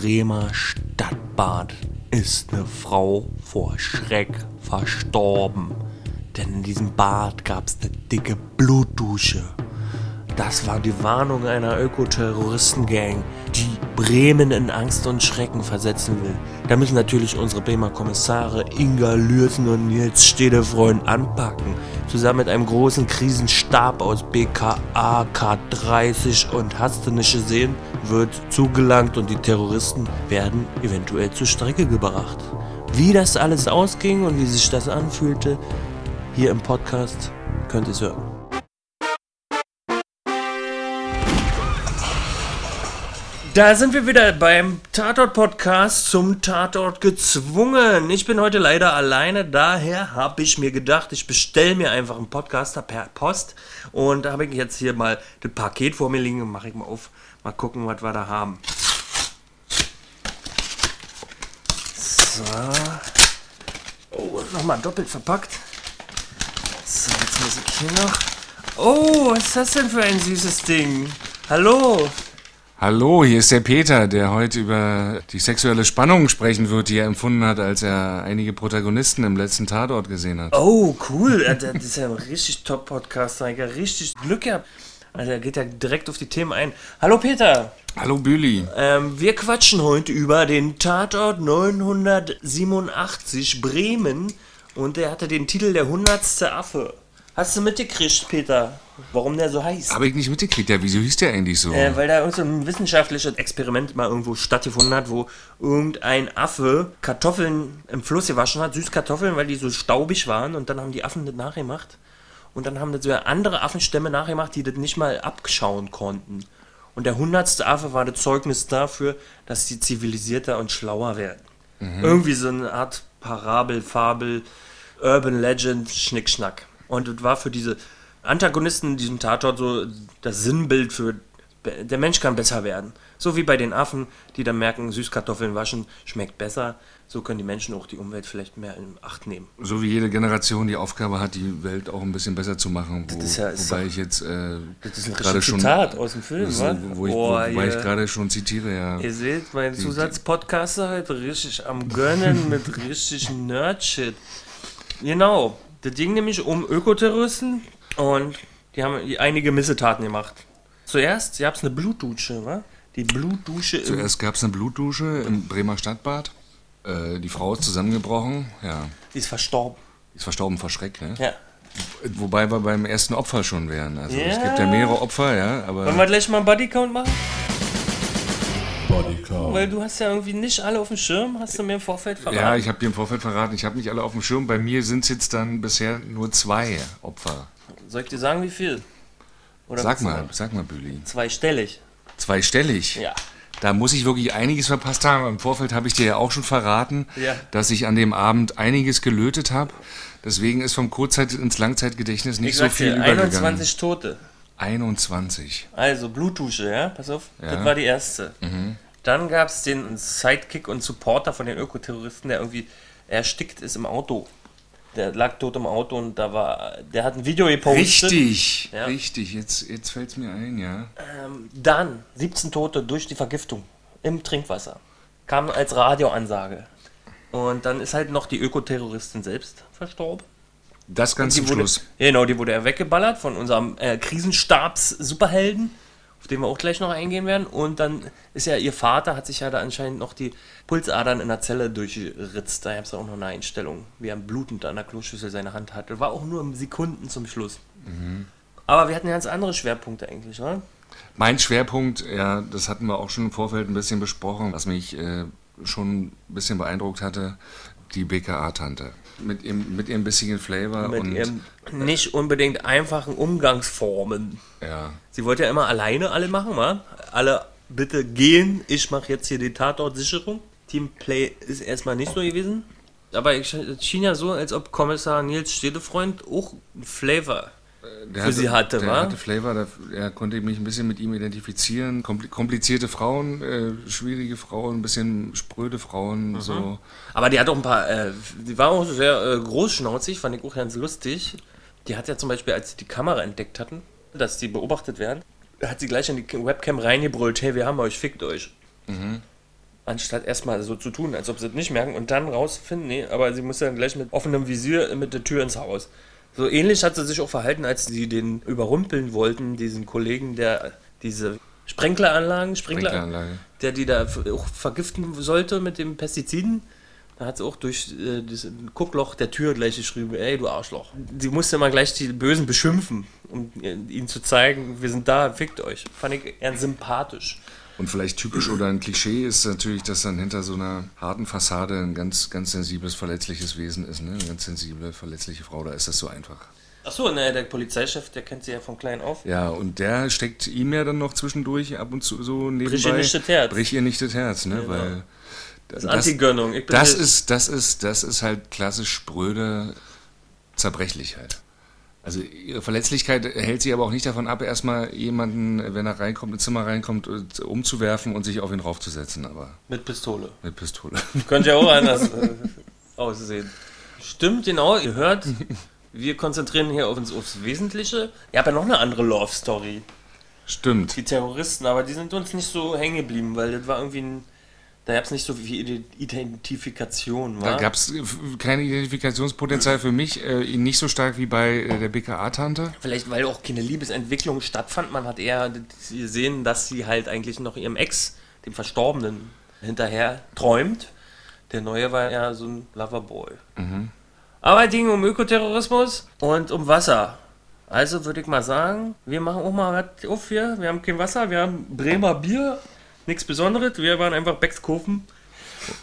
Bremer Stadtbad ist eine Frau vor Schreck verstorben. Denn in diesem Bad gab es eine dicke Blutdusche. Das war die Warnung einer Ökoterroristengang, die Bremen in Angst und Schrecken versetzen will. Da müssen natürlich unsere Bremer Kommissare Inga Lürsen und Nils Stedefreund anpacken. Zusammen mit einem großen Krisenstab aus BKA, K30 und hast du nicht gesehen, wird zugelangt und die Terroristen werden eventuell zur Strecke gebracht. Wie das alles ausging und wie sich das anfühlte, hier im Podcast könnt ihr es hören. Da sind wir wieder beim Tatort-Podcast zum Tatort gezwungen. Ich bin heute leider alleine, daher habe ich mir gedacht, ich bestelle mir einfach einen Podcaster per Post. Und da habe ich jetzt hier mal das Paket vor mir liegen und mache ich mal auf. Mal gucken, was wir da haben. So. Oh, nochmal doppelt verpackt. So, jetzt muss ich hier noch. Oh, was ist das denn für ein süßes Ding? Hallo. Hallo, hier ist der Peter, der heute über die sexuelle Spannung sprechen wird, die er empfunden hat, als er einige Protagonisten im letzten Tatort gesehen hat. Oh, cool. Das ist ja ein richtig Top-Podcast. Ich habe richtig Glück gehabt. Also er geht ja direkt auf die Themen ein. Hallo Peter. Hallo Büli. Ähm, wir quatschen heute über den Tatort 987 Bremen und der hatte den Titel Der hundertste Affe. Hast du mitgekriegt, Peter, warum der so heißt? Habe ich nicht mitgekriegt, ja, wieso hieß der eigentlich so? Äh, weil da irgend so ein wissenschaftliches Experiment mal irgendwo stattgefunden hat, wo irgendein Affe Kartoffeln im Fluss gewaschen hat, Süßkartoffeln, weil die so staubig waren und dann haben die Affen das nachgemacht. Und dann haben das so andere Affenstämme nachgemacht, die das nicht mal abschauen konnten. Und der hundertste Affe war das Zeugnis dafür, dass sie zivilisierter und schlauer werden. Irgendwie so eine Art Parabel, Fabel, Urban Legend, Schnickschnack. Und das war für diese Antagonisten in diesem Tatort so das Sinnbild für der Mensch kann besser werden. So wie bei den Affen, die dann merken, Süßkartoffeln waschen schmeckt besser. So können die Menschen auch die Umwelt vielleicht mehr in Acht nehmen. So wie jede Generation die Aufgabe hat, die Welt auch ein bisschen besser zu machen. Wo, ist ja- ist wobei ich jetzt äh, Das ist ein gerade schon, Zitat aus dem Film, wa? wo ich, Boah, wobei ich gerade schon zitiere, ja. Ihr seht, mein Zusatzpodcaster heute richtig am Gönnen mit richtig Nerd-Shit. Genau, das ging nämlich um Ökoterroristen und die haben einige Missetaten gemacht. Zuerst gab es eine Blutdusche, wa? Die Blutdusche Zuerst gab es eine Blutdusche im Bremer Stadtbad. Äh, die Frau ist zusammengebrochen, ja. Die ist verstorben. Ist verstorben vor Schreck, ne? Ja. Wobei wir beim ersten Opfer schon wären. Also es Ja. gibt ja mehrere Opfer, ja, aber. Wollen wir gleich mal einen Bodycount machen? Bodycount. Weil du hast ja irgendwie nicht alle auf dem Schirm, hast du mir im Vorfeld verraten. Ja, ich habe dir im Vorfeld verraten, ich habe nicht alle auf dem Schirm. Bei mir sind es jetzt dann bisher nur zwei Opfer. Soll ich dir sagen, wie viel? Oder Sag mal, sag mal, Büli. Zweistellig. Zweistellig. Ja. Da muss ich wirklich einiges verpasst haben. Im Vorfeld habe ich dir ja auch schon verraten, Ja. dass ich an dem Abend einiges gelötet habe. Deswegen ist vom Kurzzeit- ins Langzeitgedächtnis nicht Ich so viel dir, übergegangen. 21 Tote. 21. Also Blutdusche, ja, pass auf. Ja. Mhm. Das war die erste. Dann gab es den Sidekick und Supporter von den Ökoterroristen, der irgendwie erstickt ist im Auto. Der lag tot im Auto und da war, der hat ein Video gepostet. Richtig, Ja. richtig. Jetzt, jetzt fällt es mir ein, ja. Ähm, dann 17 Tote durch die Vergiftung im Trinkwasser. Kam als Radioansage. Und dann ist halt noch die Ökoterroristin selbst verstorben. Das ganz zum wurde, Schluss. Genau, die wurde ja weggeballert von unserem äh, Krisenstabs-Superhelden, auf den wir auch gleich noch eingehen werden. Und dann ist ja ihr Vater, hat sich ja da anscheinend noch die Pulsadern in der Zelle durchgeritzt. Da gab es auch noch eine Einstellung, wie er blutend an der Kloschüssel seine Hand hatte. War auch nur im Sekunden zum Schluss. Aber wir hatten ja ganz andere Schwerpunkte eigentlich, oder? Mein Schwerpunkt, ja, das hatten wir auch schon im Vorfeld ein bisschen besprochen, was mich äh, schon ein bisschen beeindruckt hatte, die BKA-Tante. Mit ihrem, mit ihrem bissigen Flavor Mit und ihren nicht unbedingt einfachen Umgangsformen. ja, Sie wollte ja immer alleine alle machen, wa? Alle bitte gehen, ich mache jetzt hier die Tatortsicherung. Teamplay ist erstmal nicht so gewesen. Aber es schien ja so, als ob Kommissar Nils Stedefreund auch einen Flavor der für sie hatte, der wa? hatte Flavor, da, er konnte mich ein bisschen mit ihm identifizieren. Kompli komplizierte Frauen, äh, schwierige Frauen, ein bisschen spröde Frauen, Mhm. so. Aber die hat auch ein paar, äh, die war auch sehr äh, großschnauzig, fand ich auch ganz lustig. Die hat ja zum Beispiel, als sie die Kamera entdeckt hatten, dass die beobachtet werden, hat sie gleich in die Webcam reingebrüllt, hey, wir haben euch, fickt euch. Mhm. Anstatt erstmal so zu tun, als ob sie es nicht merken und dann rausfinden, nee, aber sie muss dann gleich mit offenem Visier mit der Tür ins Haus. So ähnlich hat sie sich auch verhalten, als sie den überrumpeln wollten, diesen Kollegen, der diese Sprenkleranlagen, Sprinkler, Sprinkleranlage. der die da auch vergiften sollte mit den Pestiziden. Da hat sie auch durch äh, das Guckloch der Tür gleich geschrieben, ey, du Arschloch. Sie musste mal gleich die Bösen beschimpfen, um ihnen zu zeigen, wir sind da, fickt euch. Fand ich eher sympathisch. Und vielleicht typisch oder ein Klischee ist natürlich, dass dann hinter so einer harten Fassade ein ganz, ganz sensibles, verletzliches Wesen ist. Ne? Eine ganz sensible, verletzliche Frau, da ist das so einfach. Achso, ne, der Polizeichef, der kennt sie ja von klein auf. Ja, und der steckt ihm ja dann noch zwischendurch ab und zu so nebenbei. Brich ihr nicht das Herz. Brich ihr nicht das Herz, ne? Genau. Weil Das ist Antigönnung. Ich bin das ist, das ist, das ist halt klassisch spröde Zerbrechlichkeit. Also ihre Verletzlichkeit hält sie aber auch nicht davon ab, erstmal jemanden, wenn er reinkommt, ins Zimmer reinkommt, äh, umzuwerfen und sich auf ihn raufzusetzen, aber Mit Pistole. mit Pistole. Könnte ja auch anders äh, aussehen. Stimmt, genau, ihr hört, wir konzentrieren hier auf uns, aufs Wesentliche. Ihr habt ja noch eine andere Love Story. Stimmt. Die Terroristen, aber die sind uns nicht so hängen geblieben, weil das war irgendwie ein. Da gab es nicht so viel Identifikation, Da wa? gab es kein Identifikationspotenzial für mich, äh, nicht so stark wie bei äh, der BKA-Tante. Vielleicht, weil auch keine Liebesentwicklung stattfand. Man hat eher gesehen, dass sie halt eigentlich noch ihrem Ex, dem Verstorbenen, hinterher träumt. Der Neue war ja so ein Loverboy. Aber es ging um Ökoterrorismus und um Wasser. Also würde ich mal sagen, wir machen auch mal was auf hier. Wir haben kein Wasser, wir haben Bremer Bier. Nichts Besonderes. Wir waren einfach Beckskofen.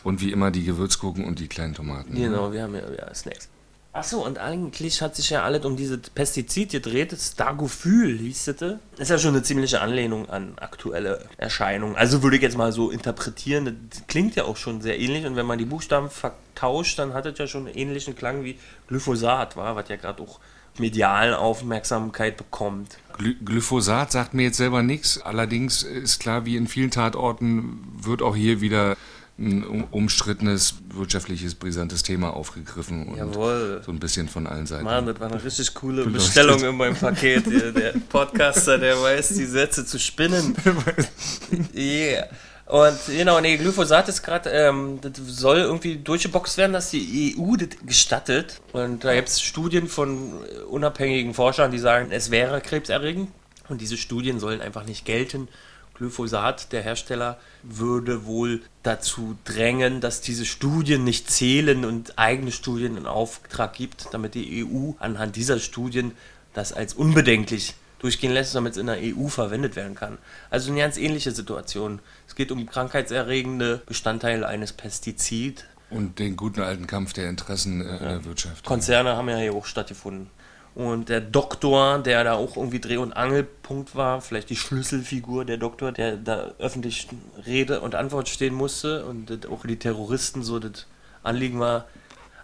Und wie immer die Gewürzgurken und die kleinen Tomaten. Genau, wir haben ja, ja Snacks. Achso, und eigentlich hat sich ja alles um dieses Pestizid gedreht. Stargophyl hieß das. Das ist ja schon eine ziemliche Anlehnung an aktuelle Erscheinungen. Also würde ich jetzt mal so interpretieren. Das klingt ja auch schon sehr ähnlich. Und wenn man die Buchstaben vertauscht, dann hat es ja schon einen ähnlichen Klang wie Glyphosat, war, was ja gerade auch medial Aufmerksamkeit bekommt. Gly Glyphosat sagt mir jetzt selber nichts. Allerdings ist klar, wie in vielen Tatorten wird auch hier wieder ein um- umstrittenes, wirtschaftliches, brisantes Thema aufgegriffen und Jawohl. so ein bisschen von allen Seiten. Mann, das war eine richtig coole Beleuchtet. Bestellung in meinem Paket. Der Podcaster, der weiß, die Sätze zu spinnen. Yeah. Und genau, nee, Glyphosat ist gerade, ähm, das soll irgendwie durchgeboxt werden, dass die EU das gestattet. Und da gibt es Studien von unabhängigen Forschern, die sagen, es wäre krebserregend. Und diese Studien sollen einfach nicht gelten. Glyphosat, der Hersteller, würde wohl dazu drängen, dass diese Studien nicht zählen und eigene Studien in Auftrag gibt, damit die EU anhand dieser Studien das als unbedenklich durchgehen lässt, damit es in der EU verwendet werden kann. Also eine ganz ähnliche Situation. Es geht um krankheitserregende Bestandteile eines Pestizid. Und den guten alten Kampf der Interessen äh, in der Wirtschaft. Konzerne haben ja hier auch stattgefunden. Und der Doktor, der da auch irgendwie Dreh- und Angelpunkt war, vielleicht die Schlüsselfigur der Doktor, der da öffentlich Rede und Antwort stehen musste und auch die Terroristen so das Anliegen war.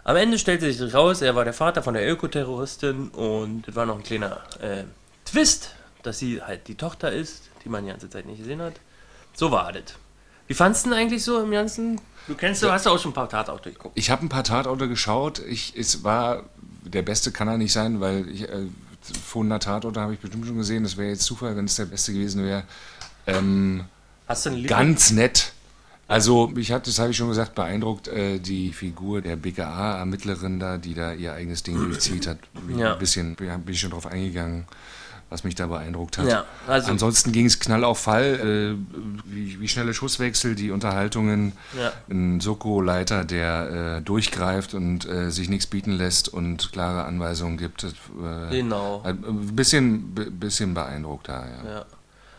Am Ende stellte sich raus, er war der Vater von der Ökoterroristin und das war noch ein kleiner äh, Twist, dass sie halt die Tochter ist, die man die ganze Zeit nicht gesehen hat. So war das. Wie fandst du denn eigentlich so im Ganzen? Du kennst, du hast ja auch schon ein paar Tatorte geguckt. Ich habe ein paar Tatorte geschaut. Ich, es war, der beste kann er nicht sein, weil ich, äh, Funder Tatorte habe ich bestimmt schon gesehen. Das wäre jetzt Zufall, wenn es der beste gewesen wäre. Ähm, Hast du einen ganz nett. Also, mich hat, das habe ich schon gesagt, beeindruckt, äh, die Figur der BKA-Ermittlerin da, die da ihr eigenes Ding durchzieht hat. Ja. Ein bisschen, bin ich schon drauf eingegangen, was mich da beeindruckt hat. Ja, also- Ansonsten ging es knall auf Fall, äh, wie, wie schnelle Schusswechsel, die Unterhaltungen, Ja. ein Soko-Leiter, der äh, durchgreift und äh, sich nichts bieten lässt und klare Anweisungen gibt. Äh, Genau. Ein bisschen, b- bisschen beeindruckt da, ja. Ja.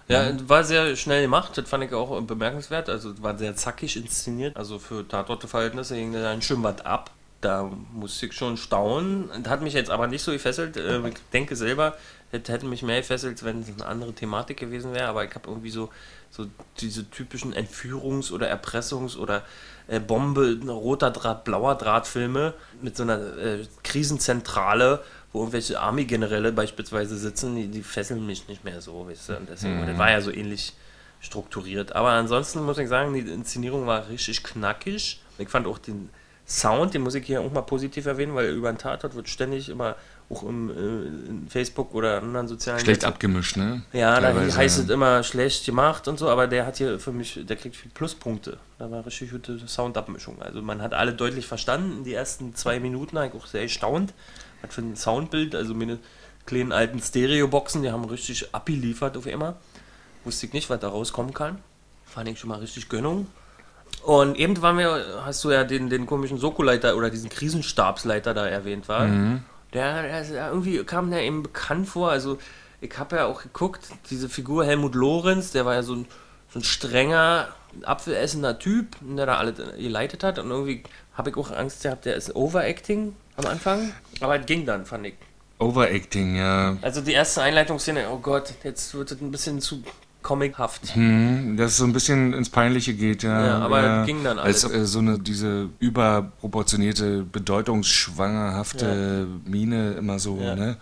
Ja, war sehr schnell gemacht, das fand ich auch bemerkenswert. Also war sehr zackig inszeniert. Also für Tatorte-Verhältnisse ging da ein Schwimmbad ab. Da musste ich schon staunen. Das hat mich jetzt aber nicht so gefesselt. Äh, Ich denke selber, das hätte mich mehr gefesselt, wenn es eine andere Thematik gewesen wäre. Aber ich habe irgendwie so, so diese typischen Entführungs- oder Erpressungs- oder äh, Bombe, roter Draht, blauer Draht-Filme mit so einer äh, Krisenzentrale, wo irgendwelche Army-Generäle beispielsweise sitzen, die, die fesseln mich nicht mehr so, weißt du? Und deswegen, und das war ja so ähnlich strukturiert. Aber ansonsten muss ich sagen, die Inszenierung war richtig knackig. Ich fand auch den Sound, den muss ich hier auch mal positiv erwähnen, weil über den Tatort wird ständig immer auch im, äh, in Facebook oder anderen sozialen Schlecht Netzen. abgemischt, ne? Ja, da heißt es immer schlecht gemacht und so, aber der hat hier für mich, der kriegt viel Pluspunkte. Da war richtig gute Soundabmischung. Also man hat alle deutlich verstanden. Die ersten zwei Minuten habe ich auch sehr erstaunt. Was für ein Soundbild, also meine kleinen alten Stereoboxen, die haben richtig abgeliefert auf immer. Wusste ich nicht, was da rauskommen kann. Fand ich schon mal richtig Gönnung. Und eben waren wir, hast du ja den, den komischen Soko-Leiter oder diesen Krisenstabsleiter da erwähnt, war. Der, der ist ja irgendwie kam der eben bekannt vor. Also ich habe ja auch geguckt, diese Figur Helmut Lorenz, der war ja so ein, so ein strenger, apfelessender Typ, der da alles geleitet hat. Und irgendwie habe ich auch Angst gehabt, der ist Overacting am Anfang. Aber es ging dann, fand ich. Overacting, ja. Also die erste Einleitungsszene, oh Gott, jetzt wird es ein bisschen zu comichaft. Hm, dass es so ein bisschen ins Peinliche geht, ja. Ja, aber ging dann alles. Als äh, so eine, diese überproportionierte, bedeutungsschwangerhafte Miene immer so, Ja. ne?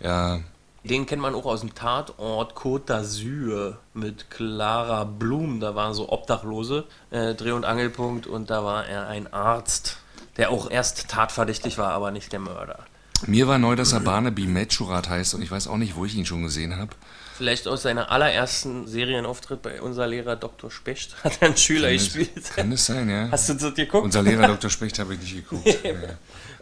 Ja. Den kennt man auch aus dem Tatort Côte d'Azur mit Clara Blum. Da waren so Obdachlose, äh, Dreh- und Angelpunkt, und da war er ein Arzt, der auch erst tatverdächtig war, aber nicht der Mörder. Mir war neu, dass er Barnaby Medschurat heißt und ich weiß auch nicht, wo ich ihn schon gesehen habe. Vielleicht aus seiner allerersten Serienauftritt bei unser Lehrer Dr. Specht hat er einen Schüler gespielt. Kann es sein, ja? Hast du das geguckt? Unser Lehrer Dr. Specht habe ich nicht geguckt. ja.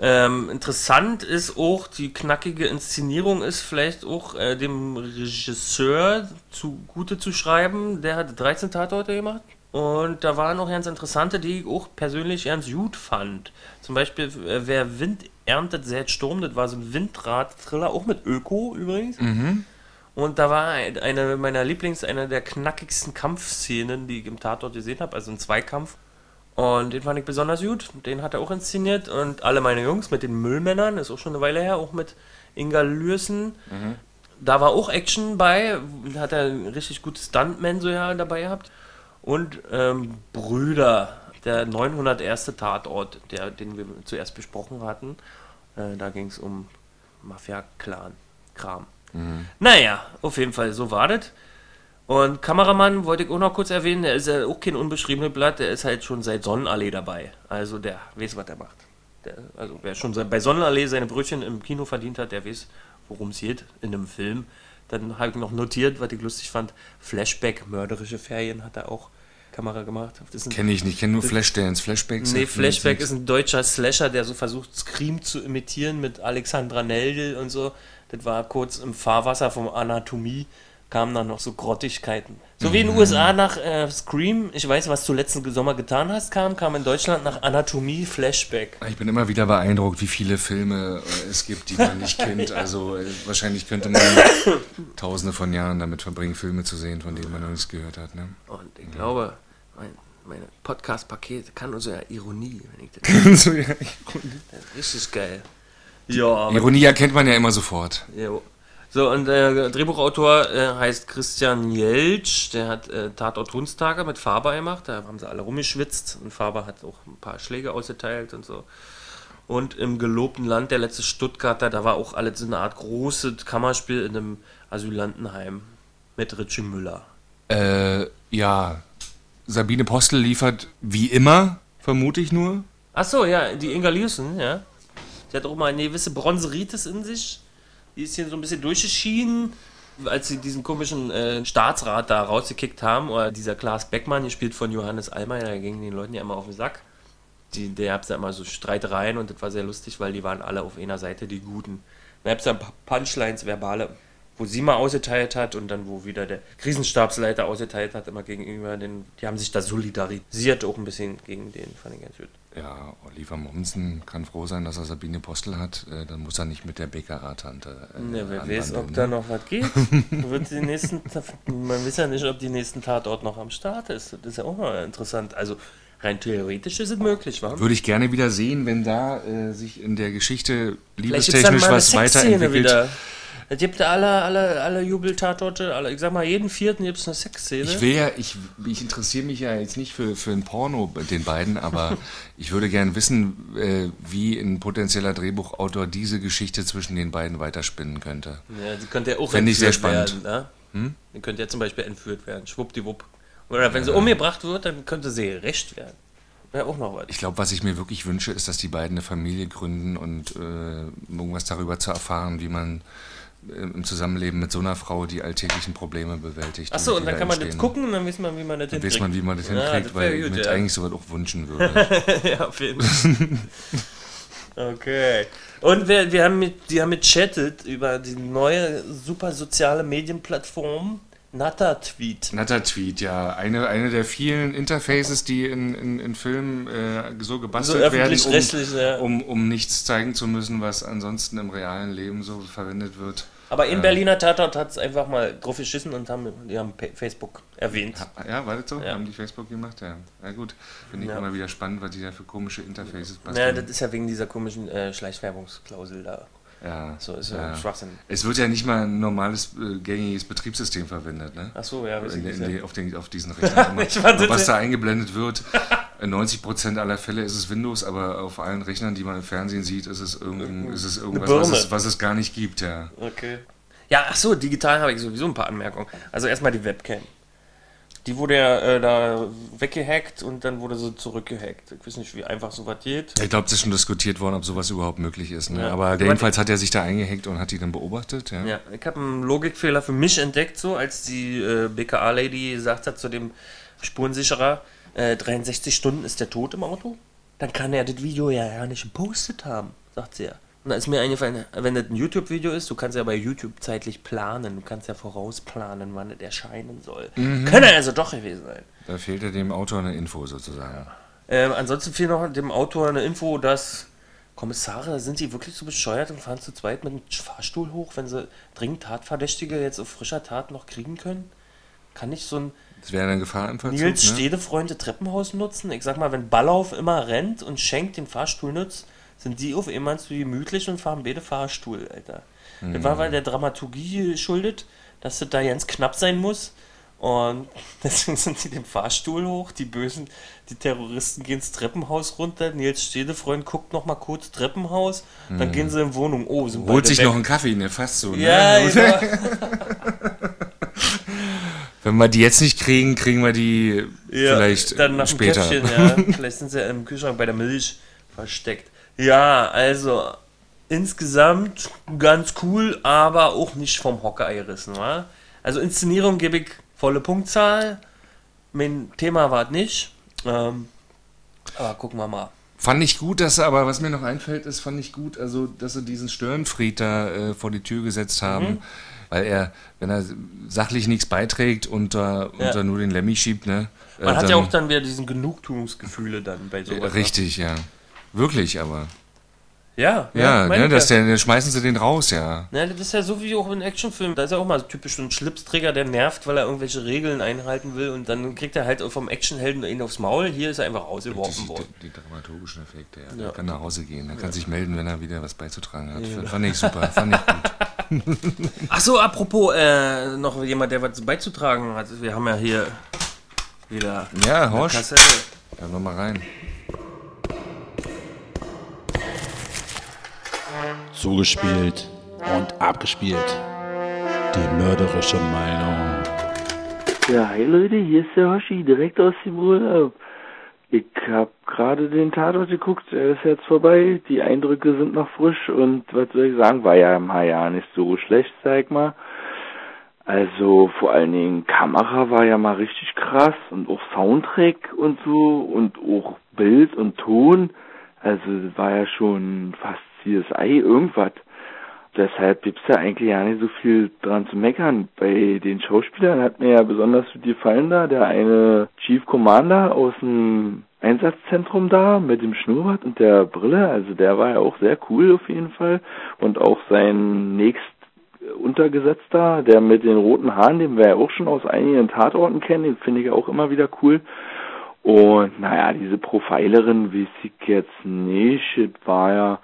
Ähm, interessant ist auch, die knackige Inszenierung ist vielleicht auch äh, dem Regisseur zugute zu schreiben. Der hat 13 Tatorte gemacht. Und da waren auch ganz interessante, die ich auch persönlich ganz gut fand. Zum Beispiel, äh, wer Wind erntet, sät Sturm. Das war so ein Windrad-Thriller, auch mit Öko übrigens. Und da war ein- eine meiner Lieblings-, eine der knackigsten Kampfszenen, die ich im Tatort gesehen habe, also ein Zweikampf. Und den fand ich besonders gut. Den hat er auch inszeniert. Und alle meine Jungs mit den Müllmännern, ist auch schon eine Weile her, auch mit Inga Lürsen. Da war auch Action bei. Hat er ein richtig gutes Stuntman so ja dabei gehabt. Und ähm, Brüder, der 901. Tatort, der, den wir zuerst besprochen hatten. Äh, da ging es um Mafia-Clan-Kram. Naja, auf jeden Fall, so war das. Und Kameramann wollte ich auch noch kurz erwähnen, der ist ja auch kein unbeschriebenes Blatt, der ist halt schon seit Sonnenallee dabei. Also der weiß, was er macht. Der, also wer schon bei Sonnenallee seine Brötchen im Kino verdient hat, der weiß, worum es geht in einem Film. Dann habe ich noch notiert, was ich lustig fand. Flashback, mörderische Ferien hat er auch Kamera gemacht. Kenne ich nicht, kenne nur Flashdance. Flashbacks? Nee, mir Flashback ist ein deutscher Slasher, der so versucht, Scream zu imitieren mit Alexandra Neldl und so. Das war kurz im Fahrwasser vom Anatomie, kamen dann noch so Grottigkeiten. So wie in den USA nach äh, Scream, ich weiß, was du letzten Sommer getan hast, kam, kam in Deutschland nach Anatomie Flashback. Ich bin immer wieder beeindruckt, wie viele Filme äh, es gibt, die man nicht kennt. Also äh, wahrscheinlich könnte man tausende von Jahren damit verbringen, Filme zu sehen, von denen man noch nichts gehört hat. Ne? Und ich glaube, mein, mein Podcast-Paket kann ja Ironie, wenn ich das, so, ja. das ist richtig geil. Ja, Ironie erkennt man ja immer sofort. Jo. So, und der Drehbuchautor äh, heißt Christian Jeltsch, der hat äh, Tatort Hundstage mit Faber gemacht, da haben sie alle rumgeschwitzt und Faber hat auch ein paar Schläge ausgeteilt und so. Und im gelobten Land, der letzte Stuttgarter, da war auch alles so eine Art großes Kammerspiel in einem Asylantenheim mit Richie Müller. Äh, ja. Sabine Postel liefert wie immer, vermute ich nur. Ach so, ja, die Inga Liusen, ja. Sie hat auch mal eine gewisse Bronzeritis in sich. Die ist hier so ein bisschen durchgeschieden, als sie diesen komischen äh, Staatsrat da rausgekickt haben. Oder dieser Klaas Beckmann, gespielt von Johannes Allmann, der ging den Leuten ja immer auf den Sack. Die, der gab es ja immer so Streitereien und das war sehr lustig, weil die waren alle auf einer Seite die Guten. Da gab es ja ein paar Punchlines, verbale, wo sie mal ausgeteilt hat und dann wo wieder der Krisenstabsleiter ausgeteilt hat, immer gegenüber den. Die haben sich da solidarisiert auch ein bisschen gegen den, fand ich ganz gut. Ja, Oliver Mommsen kann froh sein, dass er Sabine Postel hat. Äh, dann muss er nicht mit der Bäckerertante. Äh, Ja, wer weiß, ob ne? da noch was geht. Wird die nächsten, man weiß ja nicht, ob die nächsten Tatort noch am Start ist. Das ist ja auch mal interessant. Also rein theoretisch ist es möglich, wa? Würde ich gerne wieder sehen, wenn da äh, sich in der Geschichte liebestechnisch was weiterentwickelt. wieder. Es gibt alle, alle, alle Jubeltatorte, alle, ich sag mal, jeden vierten gibt es eine Sexszene. Ich will ja, ich, ich interessiere mich ja jetzt nicht für, für ein Porno den beiden, aber ich würde gerne wissen, äh, wie ein potenzieller Drehbuchautor diese Geschichte zwischen den beiden weiterspinnen könnte. ja, sie könnte ja auch Fänd ich sehr spannend. werden. Ne? Die könnte ja zum Beispiel entführt werden, schwuppdiwupp. Oder wenn sie umgebracht wird, dann könnte sie gerecht werden. wäre auch noch was. Ich glaube, was ich mir wirklich wünsche, ist, dass die beiden eine Familie gründen und äh, irgendwas darüber zu erfahren, wie man äh, im Zusammenleben mit so einer Frau die alltäglichen Probleme bewältigt. Achso, und dann da kann man das gucken und dann weiß man, wie man das Dann hinkriegt. weiß man, wie man das Ja, hinkriegt, das weil wär ich gut, mir ja. eigentlich sowas auch wünschen würde. ja, auf jeden Fall. okay. Und wir, wir haben mit, die haben mit chattet über die neue super soziale Medienplattform Natter-Tweet. Netter Tweet, ja. Eine, eine der vielen Interfaces, die in, in, in Filmen äh, so So gebastelt werden, öffentlich-rechtlich, ja. um, um, um nichts zeigen zu müssen, was ansonsten im realen Leben so verwendet wird. Aber in äh, Berliner Tatort hat es einfach mal drauf geschissen und haben, die haben Facebook erwähnt. Ja, war das so? Ja. Haben die Facebook gemacht? Ja. Ja gut. Finde ich Ja. immer wieder spannend, was die da für komische Interfaces basteln. das ist ja wegen dieser komischen äh, Schleichwerbungsklausel da. Ja. So ist ja, Schwachsinn. Es wird ja nicht mal ein normales, äh, gängiges Betriebssystem verwendet, ne? Ach so, ja, In, in die, auf, den, auf diesen Rechnern. was da eingeblendet wird, in 90% aller Fälle ist es Windows, aber auf allen Rechnern, die man im Fernsehen sieht, ist es, irgend, ist es irgendwas, was es, was es gar nicht gibt, ja. Okay. Ja, ach so, digital habe ich sowieso ein paar Anmerkungen. Also erstmal die Webcam. Die wurde ja äh, da weggehackt und dann wurde sie zurückgehackt. Ich weiß nicht, wie einfach sowas geht. Ich glaube, es ist schon diskutiert worden, ob sowas überhaupt möglich ist. Ne? Ja. Aber jedenfalls hat er sich da eingehackt und hat die dann beobachtet. Ja. Ja, ich habe einen Logikfehler für mich entdeckt, so als die äh, BKA-Lady gesagt hat zu dem Spurensicherer, äh, 63 Stunden ist der tot im Auto. Dann kann er das Video ja gar nicht gepostet haben, sagt sie ja. Und da ist mir eingefallen, wenn das ein YouTube-Video ist, du kannst ja bei YouTube zeitlich planen, du kannst ja vorausplanen, wann es erscheinen soll. Kann er also doch gewesen sein. Da fehlte dem Autor eine Info sozusagen. Ähm, ansonsten fehlt noch dem Autor eine Info, dass Kommissare, sind sie wirklich so bescheuert und fahren zu zweit mit dem Fahrstuhl hoch, wenn sie dringend Tatverdächtige jetzt auf frischer Tat noch kriegen können? Kann ich so ein Das wäre eine Gefahr im Verzug, Nils ne? Stedefreunde Treppenhaus nutzen? Ich sag mal, wenn Ballauf immer rennt und Schenk den Fahrstuhl nutzt, sind die auf einmal zu gemütlich und fahren beide Fahrstuhl, Alter. Das war weil der Dramaturgie geschuldet, dass das da ganz knapp sein muss. Und deswegen sind die den Fahrstuhl hoch, die Bösen, die Terroristen gehen ins Treppenhaus runter, Nils Stedefreund guckt noch mal kurz Treppenhaus, dann gehen sie in Wohnung. Oh, sind Holt sich weg. noch einen Kaffee, ne? Fast so. Ja, ne? genau. Wenn wir die jetzt nicht kriegen, kriegen wir die Ja, vielleicht dann nach später. Dem Käffchen, ja. Vielleicht sind sie ja im Kühlschrank bei der Milch versteckt. Ja, also insgesamt ganz cool, aber auch nicht vom Hocker gerissen, wa? Also Inszenierung gebe ich volle Punktzahl. Mein Thema war es nicht. Ähm, aber gucken wir mal. Fand ich gut, dass sie, aber was mir noch einfällt, ist, fand ich gut, also, dass sie diesen Störenfried da äh, vor die Tür gesetzt haben. Mhm. Weil er, wenn er sachlich nichts beiträgt und da, Ja. da nur den Lemmy schiebt, ne? äh, Man hat dann- ja auch dann wieder diesen Genugtuungsgefühle dann bei äh, sowas. ne? Richtig, ja. Wirklich, aber. Ja, Ja, meine ne, ich der, dann schmeißen sie den raus, ja. Ja, das ist ja so wie auch in Actionfilmen. Da ist ja auch mal so typisch so ein Schlipsträger, der nervt, weil er irgendwelche Regeln einhalten will und dann kriegt er halt vom Actionhelden ihn aufs Maul. Hier ist er einfach rausgeworfen worden. die, die dramaturgischen Effekte, ja. Ja. Er kann nach Hause gehen, er kann sich melden, wenn er wieder was beizutragen hat. Fand ich super, fand ich gut. Achso, apropos, äh, noch jemand, der was beizutragen hat. Wir haben ja hier wieder Ja, Kassette. ja, noch mal rein. Zugespielt und abgespielt. Die mörderische Meinung. Ja, hey Leute, hier ist der Hoshi, direkt aus dem Urlaub. Ich hab gerade den Tatort geguckt, er ist jetzt vorbei, die Eindrücke sind noch frisch und was soll ich sagen, war ja im Jahr nicht so schlecht, sag mal. Also vor allen Dingen Kamera war ja mal richtig krass und auch Soundtrack und so und auch Bild und Ton. Also war ja schon fast CSI irgendwas. Deshalb gibt's da eigentlich ja nicht so viel dran zu meckern. Bei den Schauspielern hat mir ja besonders gut gefallen da, der eine Chief Commander aus dem Einsatzzentrum da mit dem Schnurrbart und der Brille, also der war ja auch sehr cool auf jeden Fall. Und auch sein nächst Untergesetzter, der mit den roten Haaren, den wir ja auch schon aus einigen Tatorten kennen, den finde ich auch immer wieder cool. Und naja, diese Profilerin weiß ich jetzt nicht, es war ja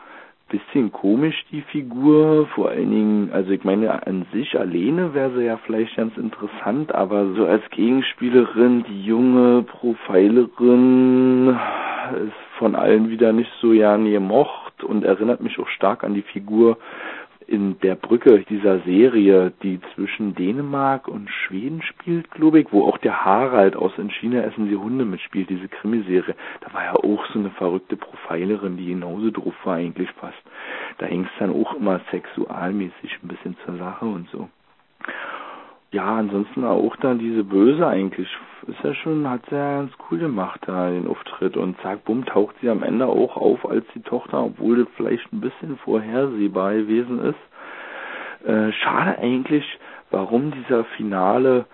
bisschen komisch, die Figur. Vor allen Dingen, also ich meine, an sich alleine wäre sie ja vielleicht ganz interessant, aber so als Gegenspielerin, die junge Profilerin ist von allen wieder nicht so gern gemocht und erinnert mich auch stark an die Figur in der Brücke dieser Serie, die zwischen Dänemark und Schweden spielt, glaube ich, wo auch der Harald aus In China essen sie Hunde mitspielt, diese Krimiserie. Da war ja auch so eine verrückte Profilerin, die genauso drauf war eigentlich fast. Da hing es dann auch immer sexualmäßig ein bisschen zur Sache und so. Ja, ansonsten auch dann diese Böse eigentlich. Ist ja schon, hat sie ja ganz cool gemacht da, den Auftritt. Und zack, bumm, taucht sie am Ende auch auf als die Tochter, obwohl das vielleicht ein bisschen vorhersehbar gewesen ist. Äh, schade eigentlich, warum dieser finale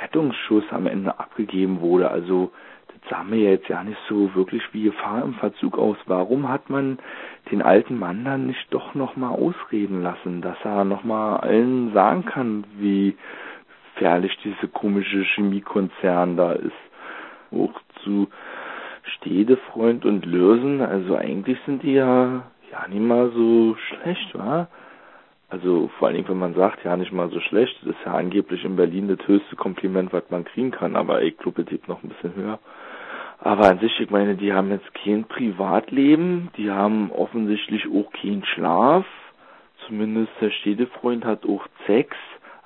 Rettungsschuss am Ende abgegeben wurde. Also, das sah mir jetzt ja nicht so wirklich wie Gefahr im Verzug aus. Warum hat man den alten Mann dann nicht doch nochmal ausreden lassen, dass er nochmal allen sagen kann, wie gefährlich diese komische Chemiekonzern da ist. Auch zu Stedefreund und Lürsen, also eigentlich sind die ja, ja nicht mal so schlecht, wa? Also vor allen Dingen, wenn man sagt, ja nicht mal so schlecht, das ist ja angeblich in Berlin das höchste Kompliment, was man kriegen kann, aber ich glaube, es geht noch ein bisschen höher. Aber an sich, ich meine, die haben jetzt kein Privatleben, die haben offensichtlich auch keinen Schlaf, zumindest der Städtefreund hat auch Sex,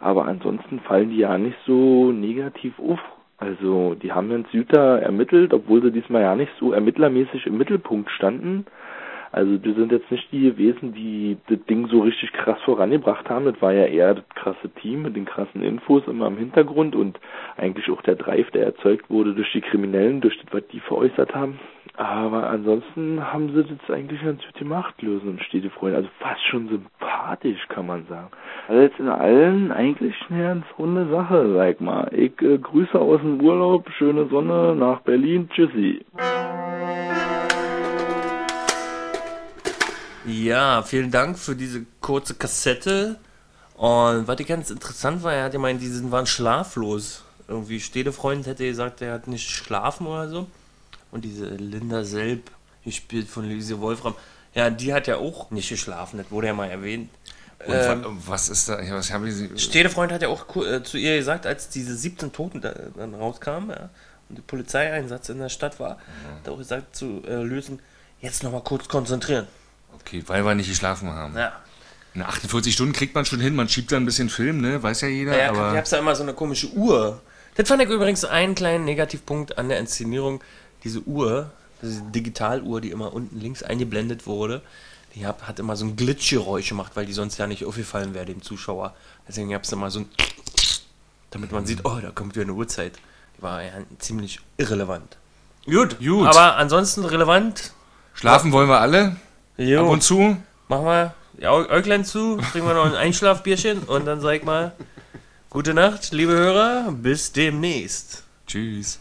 aber ansonsten fallen die ja nicht so negativ auf. Also die haben in Süter ermittelt, obwohl sie diesmal ja nicht so ermittlermäßig im Mittelpunkt standen. Also die sind jetzt nicht die gewesen, die das Ding so richtig krass vorangebracht haben. Das war ja eher das krasse Team mit den krassen Infos immer im Hintergrund und eigentlich auch der Drive, der erzeugt wurde durch die Kriminellen, durch das, was die veräußert haben. Aber ansonsten haben sie das eigentlich ganz gut gemacht, Lösen und Freunde. Also fast schon sympathisch, kann man sagen. Also jetzt in allen eigentlich eine ganz runde Sache, sag mal. Ich äh, grüße aus dem Urlaub, schöne Sonne nach Berlin, tschüssi. Ja, vielen Dank für diese kurze Kassette. Und was ich ganz interessant war, er hat gemeint, die waren schlaflos. Irgendwie Städtefreund hätte gesagt, er hat nicht schlafen oder so. Und diese Linda Selb, gespielt von Lise Wolfram, ja, die hat ja auch nicht geschlafen, das wurde ja mal erwähnt. Und ähm, was ist da? Was habe ich Städtefreund hat ja auch äh, zu ihr gesagt, als diese 17 Toten da, dann rauskamen ja, und der Polizeieinsatz in der Stadt war, mhm. hat auch gesagt zu äh, lösen, jetzt nochmal kurz konzentrieren. Okay, weil wir nicht geschlafen haben. Ja. In 48 Stunden kriegt man schon hin, man schiebt da ein bisschen Film, ne? Weiß ja jeder. Ja, aber ich hab's ja immer so eine komische Uhr. Das fand ich übrigens einen kleinen Negativpunkt an der Inszenierung diese Uhr, diese Digitaluhr, die immer unten links eingeblendet wurde, die hat, hat immer so ein Glitchgeräusch gemacht, weil die sonst ja nicht aufgefallen wäre dem Zuschauer. Deswegen gab es immer so ein damit man sieht, oh, da kommt wieder eine Uhrzeit. Die war ja ziemlich irrelevant. Gut, Gut. aber ansonsten relevant. Schlafen wollen wir alle. Jo. Ab und zu. Machen wir die Äuglein zu, trinken wir noch ein Einschlafbierchen und dann sag ich mal, gute Nacht, liebe Hörer, bis demnächst. Tschüss.